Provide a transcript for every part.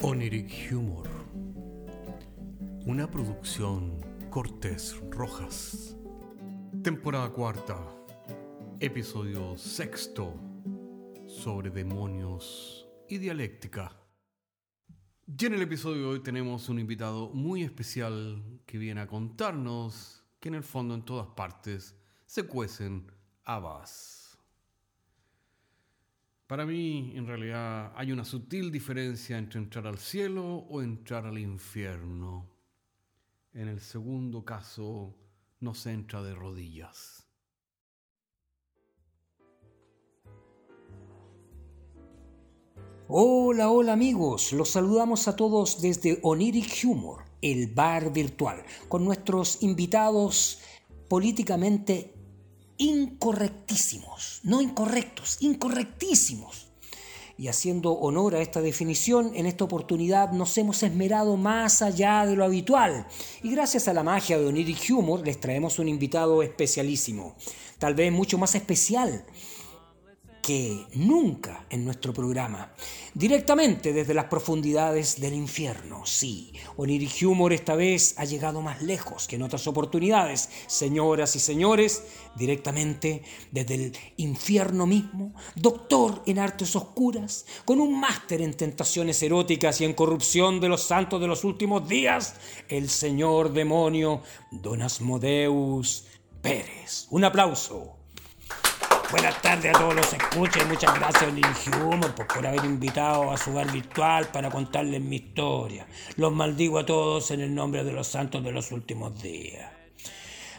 Oniric Humor. Una producción Cortés Rojas. Temporada cuarta. Episodio sexto. Sobre demonios y dialéctica. Y en el episodio de hoy tenemos un invitado muy especial que viene a contarnos que en el fondo en todas partes se cuecen habas. Para mí, en realidad, hay una sutil diferencia entre entrar al cielo o entrar al infierno. En el segundo caso, no se entra de rodillas. Hola, hola amigos, los saludamos a todos desde Oniric Humor, el bar virtual, con nuestros invitados políticamente incorrectísimos, no incorrectos, incorrectísimos. Y haciendo honor a esta definición, en esta oportunidad nos hemos esmerado más allá de lo habitual. Y gracias a la magia de Oniric Humor les traemos un invitado especialísimo, tal vez mucho más especial que nunca en nuestro programa. Directamente desde las profundidades del infierno, sí. Oniric Humor esta vez ha llegado más lejos que en otras oportunidades. Señoras y señores, directamente desde el infierno mismo, doctor en artes oscuras, con un máster en tentaciones eróticas y en corrupción de los santos de los últimos días, el señor demonio Don Asmodeus Pérez. Un aplauso. Buenas tardes a todos los escuchas y muchas gracias a Humor por haber invitado a su bar virtual para contarles mi historia. Los maldigo a todos en el nombre de los santos de los últimos días.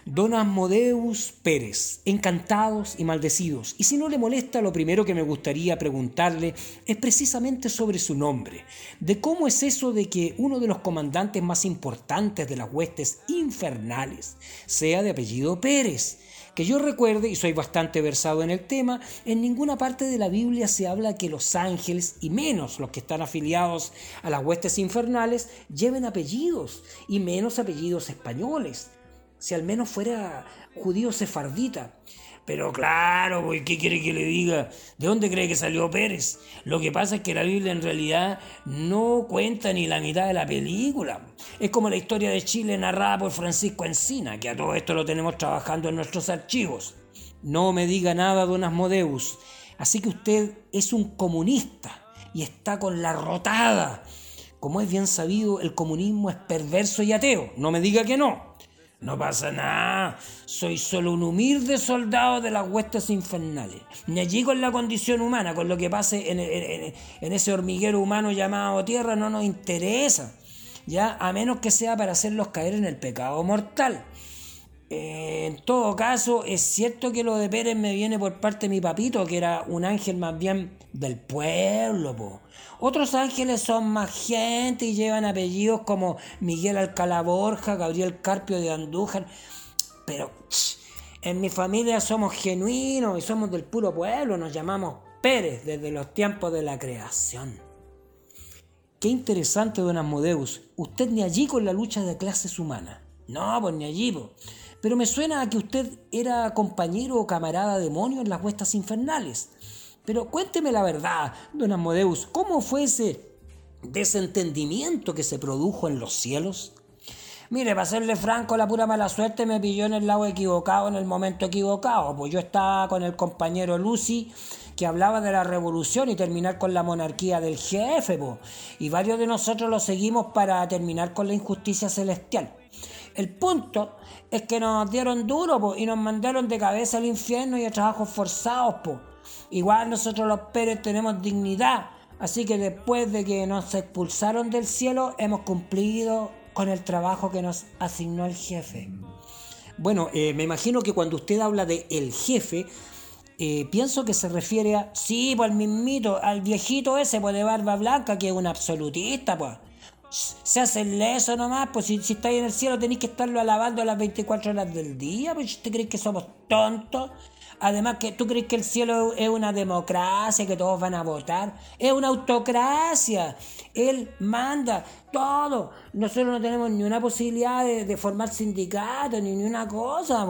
Don Asmodeus Pérez, encantados y maldecidos. Y si no le molesta, lo primero que me gustaría preguntarle es precisamente sobre su nombre, de cómo es eso de que uno de los comandantes más importantes de las huestes infernales sea de apellido Pérez que yo recuerde, y soy bastante versado en el tema, en ninguna parte de la Biblia se habla que los ángeles, y menos los que están afiliados a las huestes infernales, lleven apellidos, y menos apellidos españoles. Si al menos fuera judío sefardita. Pero claro, pues, ¿qué quiere que le diga? ¿De dónde cree que salió Pérez? Lo que pasa es que la Biblia en realidad no cuenta ni la mitad de la película. Es como la historia de Chile narrada por Francisco Encina, que a todo esto lo tenemos trabajando en nuestros archivos. No me diga nada, don Asmodeus. Así que usted es un comunista y está con la rotada. Como es bien sabido, el comunismo es perverso y ateo. No me diga que no. No pasa nada, soy solo un humilde soldado de las huestes infernales. Ni allí con la condición humana, con lo que pase en, ese hormiguero humano llamado tierra, no nos interesa. Ya, a menos que sea para hacerlos caer en el pecado mortal. Eh, en todo caso, es cierto que lo de Pérez me viene por parte de mi papito, que era un ángel más bien del pueblo. Otros ángeles son más gente y llevan apellidos como Miguel Alcalá Borja, Gabriel Carpio de Andújar. Pero en mi familia somos genuinos y somos del puro pueblo, nos llamamos Pérez desde los tiempos de la creación. Qué interesante, don Asmodeus. Usted ni allí con la lucha de clases humanas. No, pues ni allí, pues. Pero me suena a que usted era compañero o camarada demonio en las huestas infernales. Pero cuénteme la verdad, don Asmodeus, ¿cómo fue ese desentendimiento que se produjo en los cielos? Mire, para serle franco, la pura mala suerte me pilló en el lado equivocado en el momento equivocado. Pues yo estaba con el compañero Lucy que hablaba de la revolución y terminar con la monarquía del jefe, y varios de nosotros lo seguimos para terminar con la injusticia celestial. El punto es que nos dieron duro y nos mandaron de cabeza al infierno y a trabajos forzados. Po. Igual nosotros los Pérez tenemos dignidad, así que después de que nos expulsaron del cielo, hemos cumplido con el trabajo que nos asignó el jefe. Bueno, eh, me imagino que cuando usted habla de el jefe, eh, pienso que se refiere a, sí, pues al mismito, al viejito ese pues, de barba blanca, que es un absolutista, pues. Se hace leso nomás, pues si, si estáis en el cielo tenéis que estarlo alabando a las 24 horas del día, pues ¿usted cree que somos tontos? Además, que ¿tú crees que el cielo es una democracia, que todos van a votar? Es una autocracia. Él manda todo. Nosotros no tenemos ni una posibilidad de, formar sindicatos, ni, ni una cosa.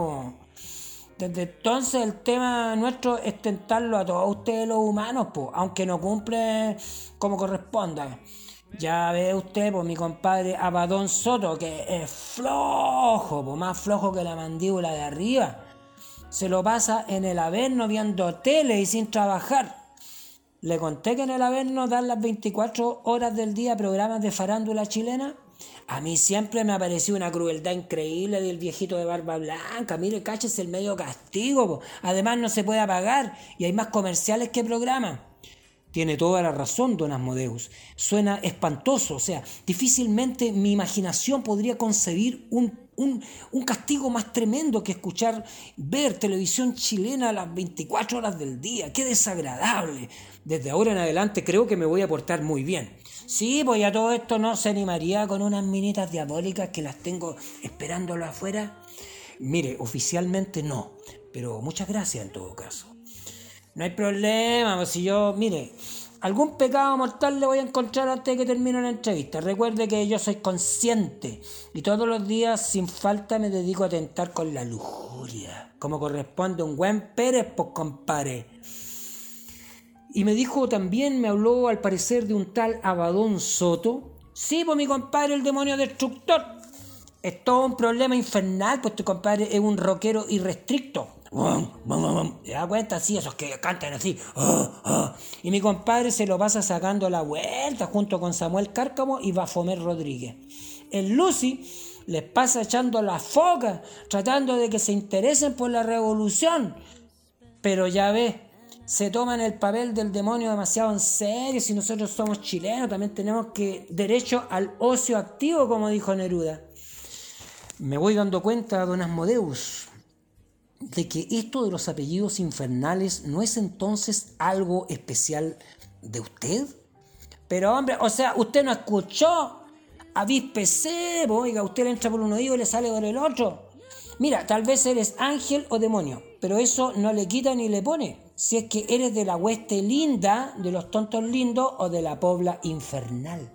Desde entonces el tema nuestro es tentarlo a todos ustedes los humanos, aunque no cumple como corresponda. Ya ve usted, pues mi compadre Abadón Soto, que es flojo, pues más flojo que la mandíbula de arriba. Se lo pasa en el Averno viendo tele y sin trabajar. Le conté que en el Averno dan las 24 horas del día programas de farándula chilena. A mí siempre me ha parecido una crueldad increíble del viejito de barba blanca. Mire, es el medio castigo. Además no se puede apagar y hay más comerciales que programas. Tiene toda la razón, don Asmodeus. Suena espantoso, o sea, difícilmente mi imaginación podría concebir un, un, castigo más tremendo que escuchar, ver televisión chilena a las 24 horas del día. ¡Qué desagradable! Desde ahora en adelante creo que me voy a portar muy bien. Sí, pues a todo esto no se animaría con unas minitas diabólicas que las tengo esperándolo afuera. Mire, oficialmente no, pero muchas gracias en todo caso. No hay problema, pues si yo, mire, algún pecado mortal le voy a encontrar antes de que termine la entrevista. Recuerde que yo soy consciente y todos los días sin falta me dedico a tentar con la lujuria, como corresponde a un buen Pérez, pues compadre. Y me dijo también, me habló al parecer de un tal Abadón Soto. Sí, pues mi compadre, el demonio destructor. Es todo un problema infernal, pues tu compadre es un rockero irrestricto. ¿Te das cuenta? Sí, esos que cantan así. Ah, ah. Y mi compadre se lo pasa sacando la vuelta junto con Samuel Cárcamo y Bafomer Rodríguez. El Lucy les pasa echando la foca, tratando de que se interesen por la revolución. Pero ya ves, se toman el papel del demonio demasiado en serio. Si nosotros somos chilenos, también tenemos que derecho al ocio activo, como dijo Neruda. Me voy dando cuenta, don Asmodeus, de que esto de los apellidos infernales no es entonces algo especial de usted. Pero hombre, o sea, usted no escuchó, avíspese, oiga, usted le entra por un oído y le sale por el otro. Mira, tal vez eres ángel o demonio, pero eso no le quita ni le pone. Si es que eres de la hueste linda, de los tontos lindos o de la pobla infernal.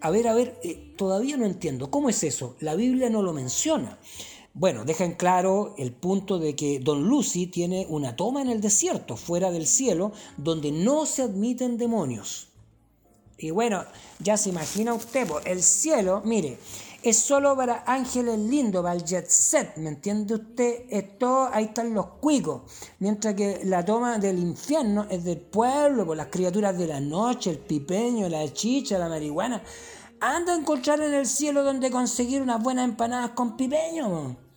A ver, a ver, eh, todavía no entiendo. ¿Cómo es eso? La Biblia no lo menciona. Bueno, deja en claro el punto de que Don Lucy tiene una toma en el desierto, fuera del cielo, donde no se admiten demonios. Y bueno, ya se imagina usted, el cielo, mire, es solo para ángeles lindos, para el jet set, ¿me entiende usted? Esto, ahí están los cuicos, mientras que la toma del infierno es del pueblo, por las criaturas de la noche, el pipeño, la chicha, la marihuana. Anda a encontrar en el cielo donde conseguir unas buenas empanadas con pipeño.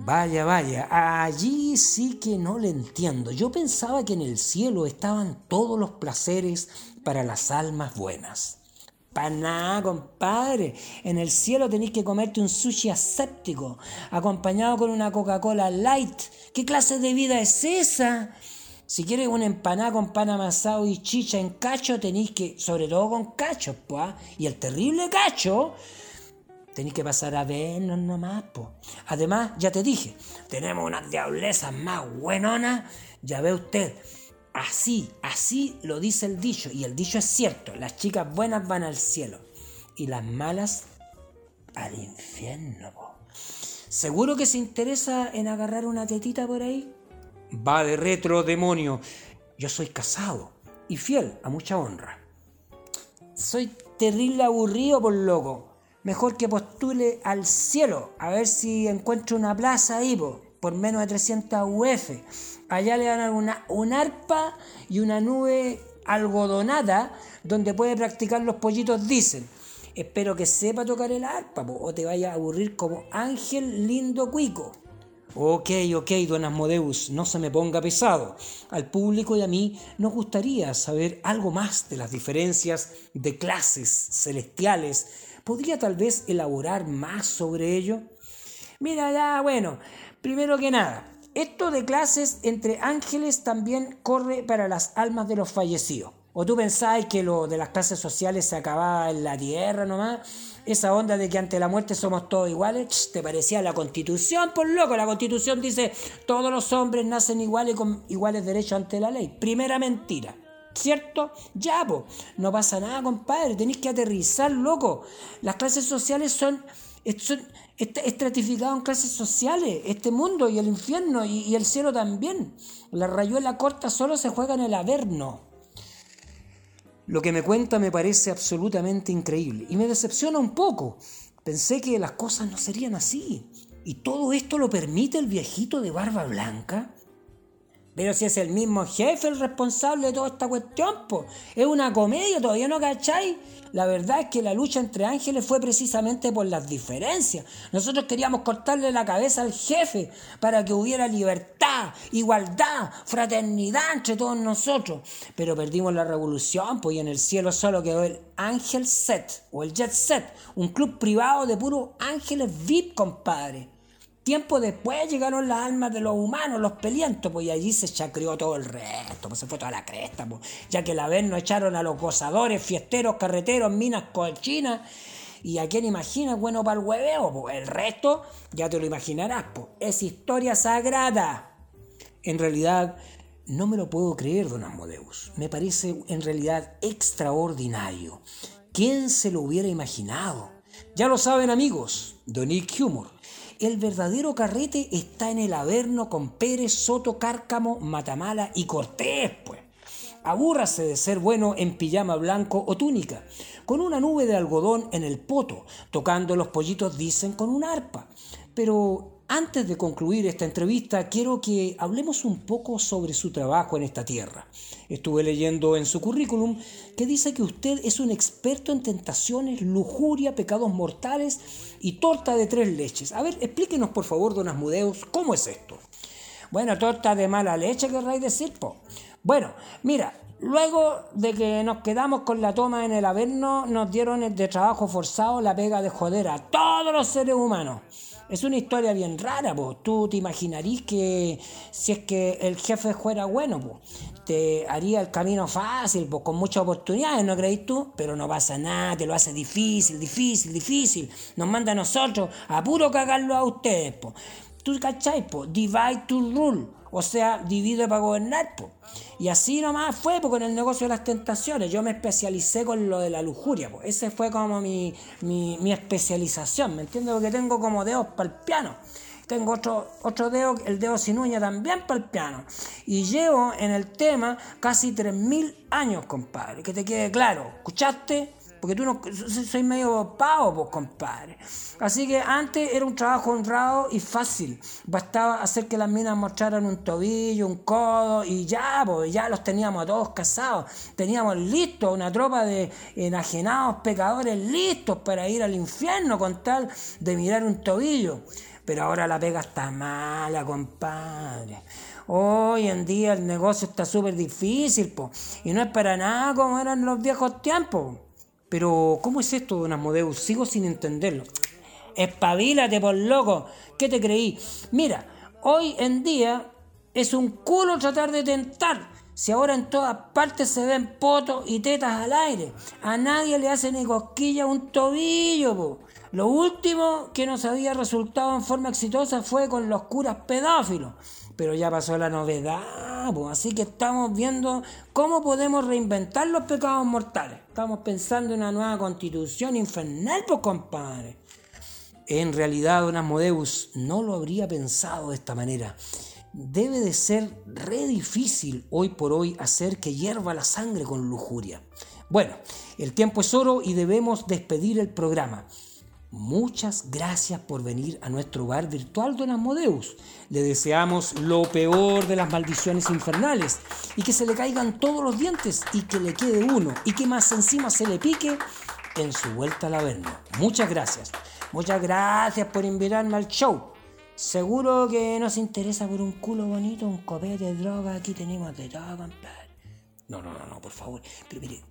Vaya, vaya, allí sí que no le entiendo. Yo pensaba que en el cielo estaban todos los placeres para las almas buenas. Para nada, compadre. En el cielo tenéis que comerte un sushi aséptico, acompañado con una Coca-Cola light. ¿Qué clase de vida es esa? Si quieres una empanada con pan amasado y chicha en cacho, tenéis que, sobre todo con cacho, pues. Y el terrible cacho Tenéis que pasar a vernos nomás, po. Además, ya te dije, tenemos unas diablezas más buenonas. Ya ve usted, así, así lo dice el dicho. Y el dicho es cierto, las chicas buenas van al cielo y las malas al infierno, po. ¿Seguro que se interesa en agarrar una tetita por ahí? Va de retro, demonio. Yo soy casado y fiel a mucha honra. Soy terrible aburrido por loco mejor que postule al cielo, a ver si encuentra una plaza ahí, por menos de 300 UF. Allá le dan una, un arpa y una nube algodonada donde puede practicar los pollitos dicen. Espero que sepa tocar el arpa o te vaya a aburrir como ángel lindo cuico. Ok, ok, don Asmodeus, no se me ponga pesado. Al público y a mí nos gustaría saber algo más de las diferencias de clases celestiales ¿Podría tal vez elaborar más sobre ello? Mira, ya, bueno, primero que nada, esto de clases entre ángeles también corre para las almas de los fallecidos. ¿O tú pensáis que lo de las clases sociales se acababa en la tierra nomás? Esa onda de que ante la muerte somos todos iguales, ¿te parecía la constitución? Por loco, la constitución dice todos los hombres nacen iguales con iguales derechos ante la ley. Primera mentira. ¿Cierto? Ya, po. No pasa nada, compadre. Tenéis que aterrizar, loco. Las clases sociales son, son estratificadas en clases sociales. Este mundo y el infierno y, el cielo también. La rayuela corta solo se juega en el averno. Lo que me cuenta me parece absolutamente increíble y me decepciona un poco. Pensé que las cosas no serían así. ¿Y todo esto lo permite el viejito de barba blanca? Pero si es el mismo jefe el responsable de toda esta cuestión, pues es una comedia, todavía no cacháis. La verdad es que la lucha entre ángeles fue precisamente por las diferencias. Nosotros queríamos cortarle la cabeza al jefe para que hubiera libertad, igualdad, fraternidad entre todos nosotros. Pero perdimos la revolución, pues y en el cielo solo quedó el Ángel Set o el Jet Set, un club privado de puros ángeles VIP, compadre. Tiempo después llegaron las almas de los humanos, los pelientos, pues y allí se chacrió todo el resto, pues se fue toda la cresta, pues, ya que la vez no echaron a los gozadores, fiesteros, carreteros, minas cochinas. Y a quién imagina, bueno para el hueveo, pues el resto ya te lo imaginarás, pues es historia sagrada. En realidad, no me lo puedo creer, don Asmodeus. Me parece en realidad extraordinario. ¿Quién se lo hubiera imaginado? Ya lo saben amigos, Donick Humor el verdadero carrete está en el Averno con Pérez, Soto, Cárcamo, Matamala y Cortés, pues. Abúrrase de ser bueno en pijama blanco o túnica, con una nube de algodón en el poto, tocando los pollitos dicen con un arpa. Pero antes de concluir esta entrevista, quiero que hablemos un poco sobre su trabajo en esta tierra. Estuve leyendo en su currículum que dice que usted es un experto en tentaciones, lujuria, pecados mortales y torta de tres leches. A ver, explíquenos por favor, don Asmudeus, ¿cómo es esto? Bueno, torta de mala leche, querráis decir, po. Bueno, mira, Luego de que nos quedamos con la toma en el Averno, nos dieron de trabajo forzado la pega de joder a todos los seres humanos. Es una historia bien rara, pues. Tú te imaginarías que si es que el jefe fuera bueno, pues, te haría el camino fácil, pues, con muchas oportunidades, ¿no crees tú? Pero no pasa nada, te lo hace difícil, difícil, difícil. Nos manda a nosotros a puro cagarlo a ustedes, pues. ¿Tú cachai, pues? Divide to rule o sea, divide para gobernar. Po. Y así nomás fue con el negocio de las tentaciones. Yo me especialicé con lo de la lujuria. Po. Ese fue como mi, mi, mi especialización, ¿me entiendes? Porque tengo como dedos para el piano. Tengo otro, otro dedo, el dedo sin uña también para el piano. Y llevo en el tema casi 3.000 años, compadre. Que te quede claro. ¿Escuchaste? Porque tú no soy medio pavo, pues, compadre. Así que antes era un trabajo honrado y fácil. Bastaba hacer que las minas mostraran un tobillo, un codo y ya, pues, ya los teníamos a todos casados. Teníamos listos una tropa de enajenados pecadores listos para ir al infierno con tal de mirar un tobillo. Pero ahora la pega está mala, compadre. Hoy en día el negocio está súper difícil, po, y no es para nada como eran los viejos tiempos. Pero, ¿cómo es esto, don Asmodeus? Sigo sin entenderlo. Espabilate, por loco. ¿Qué te creí? Mira, hoy en día es un culo tratar de tentar. Si ahora en todas partes se ven potos y tetas al aire. A nadie le hace ni cosquilla un tobillo, po. Lo último que nos había resultado en forma exitosa fue con los curas pedófilos pero ya pasó la novedad, así que estamos viendo cómo podemos reinventar los pecados mortales. Estamos pensando en una nueva constitución infernal, pues compadre. En realidad, Don Asmodeus no lo habría pensado de esta manera. Debe de ser re difícil hoy por hoy hacer que hierva la sangre con lujuria. Bueno, el tiempo es oro y debemos despedir el programa. Muchas gracias por venir a nuestro bar virtual Don Asmodeus. Le deseamos lo peor de las maldiciones infernales y que se le caigan todos los dientes y que le quede uno y que más encima se le pique en su vuelta al averno. Muchas gracias. Muchas gracias por invitarme al show. Seguro que nos interesa por un culo bonito, un copete de droga. Aquí tenemos de todo. No, no, no, no, por favor. Pero mire,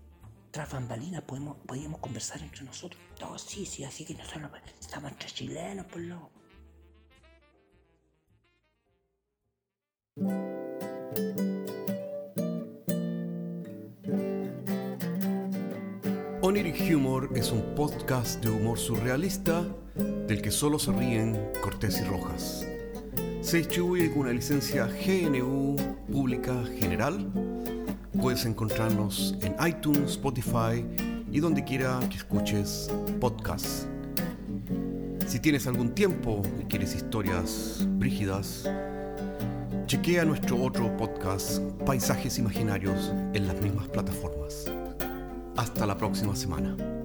tras bambalinas podemos, podíamos conversar entre nosotros. No, sí, sí, así que nosotros estamos entre chilenos, por loco. Oniric Humor es un podcast de humor surrealista del que solo se ríen Cortés y Rojas. Se distribuye con una licencia GNU Pública General Puedes encontrarnos en iTunes, Spotify y donde quiera que escuches podcasts. Si tienes algún tiempo y quieres historias brígidas, chequea nuestro otro podcast, Paisajes Imaginarios, en las mismas plataformas. Hasta la próxima semana.